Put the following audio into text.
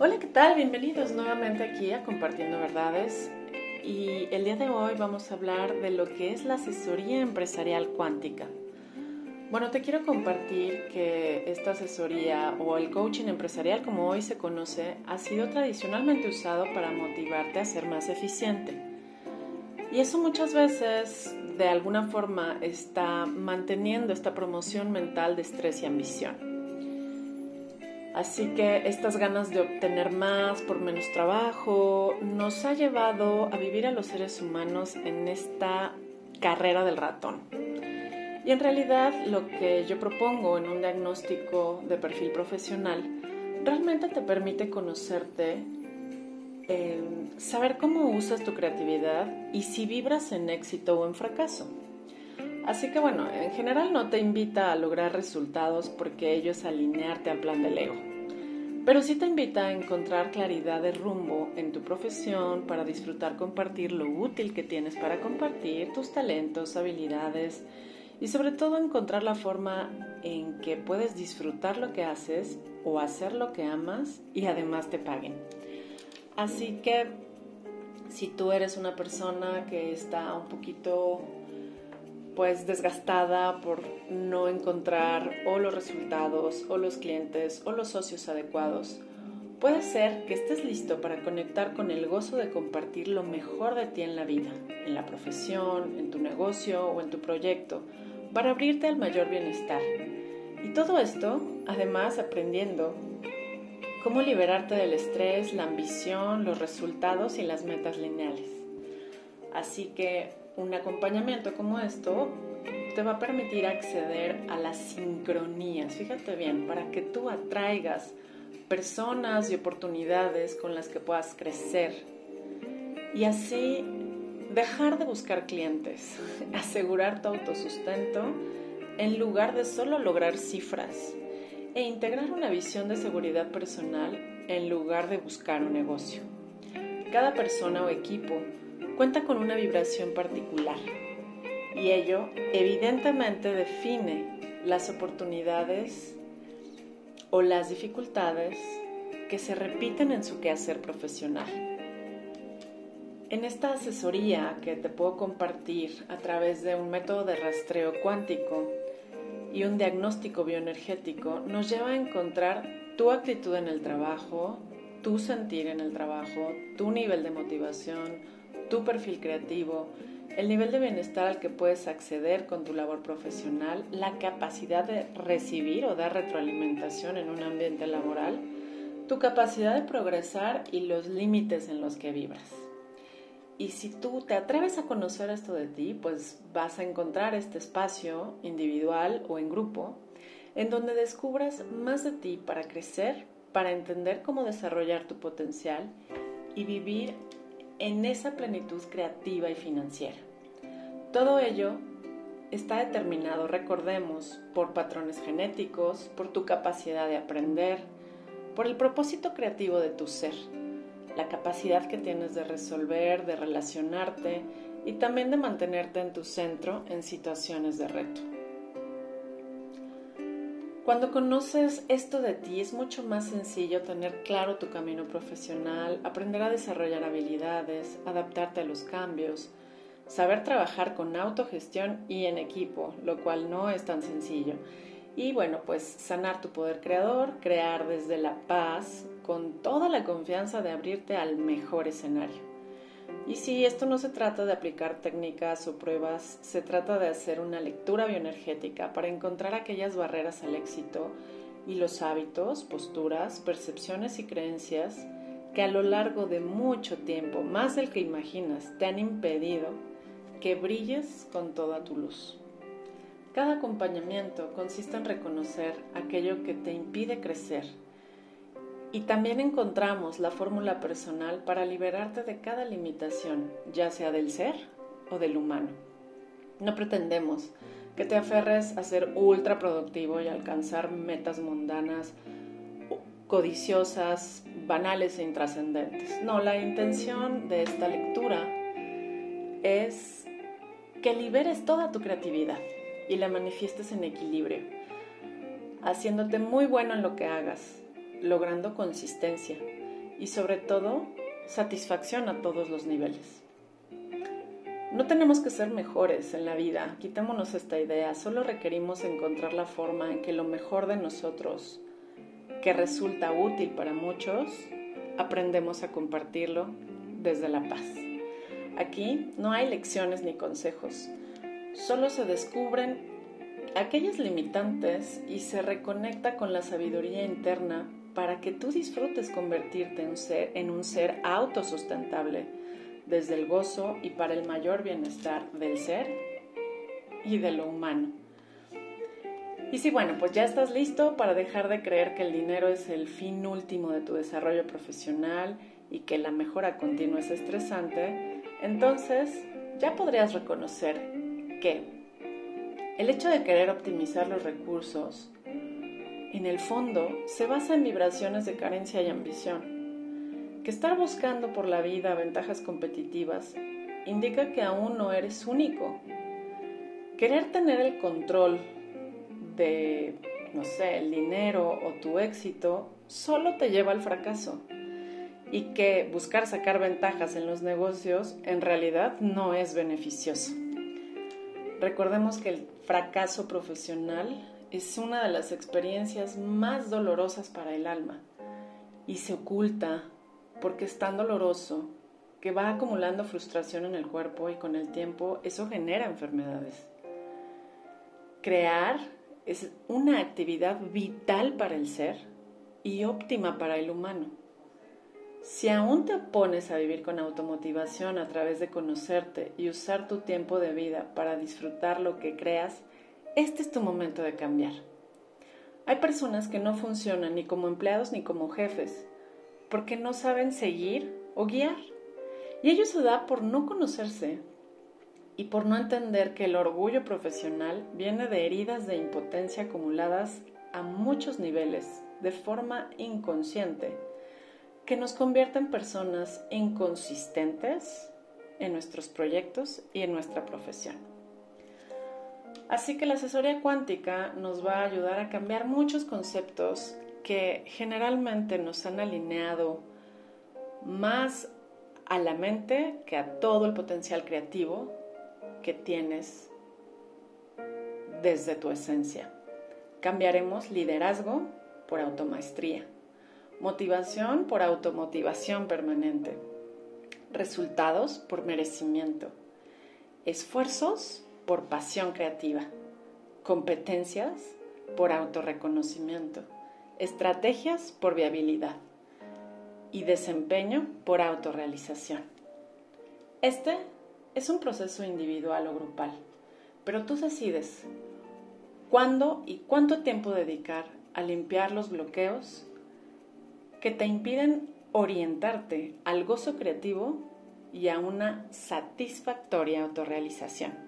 Hola, ¿qué tal? Bienvenidos nuevamente aquí a Compartiendo Verdades. Y el día de hoy vamos a hablar de lo que es la asesoría empresarial cuántica. Bueno, te quiero compartir que esta asesoría o el coaching empresarial, como hoy se conoce, ha sido tradicionalmente usado para motivarte a ser más eficiente. Y eso muchas veces, de alguna forma, está manteniendo esta promoción mental de estrés y ambición. Así que estas ganas de obtener más por menos trabajo nos ha llevado a vivir a los seres humanos en esta carrera del ratón. Y en realidad lo que yo propongo en un diagnóstico de perfil profesional realmente te permite conocerte, eh, saber cómo usas tu creatividad y si vibras en éxito o en fracaso. Así que bueno, en general no te invita a lograr resultados porque ello es alinearte al plan del ego. Pero sí te invita a encontrar claridad de rumbo en tu profesión para disfrutar compartir lo útil que tienes para compartir tus talentos, habilidades y sobre todo encontrar la forma en que puedes disfrutar lo que haces o hacer lo que amas y además te paguen. Así que si tú eres una persona que está un poquito pues desgastada por no encontrar o los resultados o los clientes o los socios adecuados. Puede ser que estés listo para conectar con el gozo de compartir lo mejor de ti en la vida, en la profesión, en tu negocio o en tu proyecto, para abrirte al mayor bienestar. Y todo esto, además, aprendiendo cómo liberarte del estrés, la ambición, los resultados y las metas lineales. Así que un acompañamiento como esto te va a permitir acceder a las sincronías, fíjate bien, para que tú atraigas personas y oportunidades con las que puedas crecer y así dejar de buscar clientes, asegurar tu autosustento en lugar de solo lograr cifras e integrar una visión de seguridad personal en lugar de buscar un negocio. Cada persona o equipo cuenta con una vibración particular y ello evidentemente define las oportunidades o las dificultades que se repiten en su quehacer profesional. En esta asesoría que te puedo compartir a través de un método de rastreo cuántico y un diagnóstico bioenergético nos lleva a encontrar tu actitud en el trabajo, tu sentir en el trabajo, tu nivel de motivación, tu perfil creativo, el nivel de bienestar al que puedes acceder con tu labor profesional, la capacidad de recibir o dar retroalimentación en un ambiente laboral, tu capacidad de progresar y los límites en los que vibras. Y si tú te atreves a conocer esto de ti, pues vas a encontrar este espacio individual o en grupo en donde descubras más de ti para crecer, para entender cómo desarrollar tu potencial y vivir en esa plenitud creativa y financiera. Todo ello está determinado, recordemos, por patrones genéticos, por tu capacidad de aprender, por el propósito creativo de tu ser, la capacidad que tienes de resolver, de relacionarte y también de mantenerte en tu centro en situaciones de reto. Cuando conoces esto de ti es mucho más sencillo tener claro tu camino profesional, aprender a desarrollar habilidades, adaptarte a los cambios, saber trabajar con autogestión y en equipo, lo cual no es tan sencillo. Y bueno, pues sanar tu poder creador, crear desde la paz, con toda la confianza de abrirte al mejor escenario. Y si esto no se trata de aplicar técnicas o pruebas, se trata de hacer una lectura bioenergética para encontrar aquellas barreras al éxito y los hábitos, posturas, percepciones y creencias que a lo largo de mucho tiempo, más del que imaginas, te han impedido que brilles con toda tu luz. Cada acompañamiento consiste en reconocer aquello que te impide crecer y también encontramos la fórmula personal para liberarte de cada limitación, ya sea del ser o del humano. No pretendemos que te aferres a ser ultra productivo y alcanzar metas mundanas, codiciosas, banales e intrascendentes. No, la intención de esta lectura es que liberes toda tu creatividad y la manifiestes en equilibrio, haciéndote muy bueno en lo que hagas, logrando consistencia y sobre todo satisfacción a todos los niveles. No tenemos que ser mejores en la vida, quitémonos esta idea, solo requerimos encontrar la forma en que lo mejor de nosotros, que resulta útil para muchos, aprendemos a compartirlo desde la paz. Aquí no hay lecciones ni consejos, solo se descubren aquellas limitantes y se reconecta con la sabiduría interna para que tú disfrutes convertirte en un ser, en un autosustentable desde el gozo y para el mayor bienestar del ser y de lo humano. Y si bueno, pues ya estás listo para dejar de creer que el dinero es el fin último de tu desarrollo profesional y que la mejora continua es estresante, entonces ya podrías reconocer que el hecho de querer optimizar los recursos, en el fondo, se basa en vibraciones de carencia y ambición. Que estar buscando por la vida ventajas competitivas indica que aún no eres único. Querer tener el control de, no sé, el dinero o tu éxito solo te lleva al fracaso y que buscar sacar ventajas en los negocios en realidad no es beneficioso. Recordemos que el fracaso profesional es una de las experiencias más dolorosas para el alma y se oculta porque es tan doloroso que va acumulando frustración en el cuerpo y con el tiempo eso genera enfermedades. Crear es una actividad vital para el ser y óptima para el humano. Si aún te opones a vivir con automotivación a través de conocerte y usar tu tiempo de vida para disfrutar lo que creas, este es tu momento de cambiar. Hay personas que no funcionan ni como empleados ni como jefes, porque no saben seguir o guiar. Y ello se da por no conocerse y por no entender que el orgullo profesional viene de heridas de impotencia acumuladas a muchos niveles, de forma inconsciente, que nos convierten en personas inconsistentes en nuestros proyectos y en nuestra profesión. Así que la asesoría cuántica nos va a ayudar a cambiar muchos conceptos que generalmente nos han alineado más a la mente que a todo el potencial creativo que tienes desde tu esencia. Cambiaremos liderazgo por automaestría, motivación por automotivación permanente, resultados por merecimiento, esfuerzos por pasión creativa, competencias por autorreconocimiento, estrategias por viabilidad y desempeño por autorrealización. Este es un proceso individual o grupal, pero tú decides cuándo y cuánto tiempo dedicar a limpiar los bloqueos que te impiden orientarte al gozo creativo y a una satisfactoria autorrealización.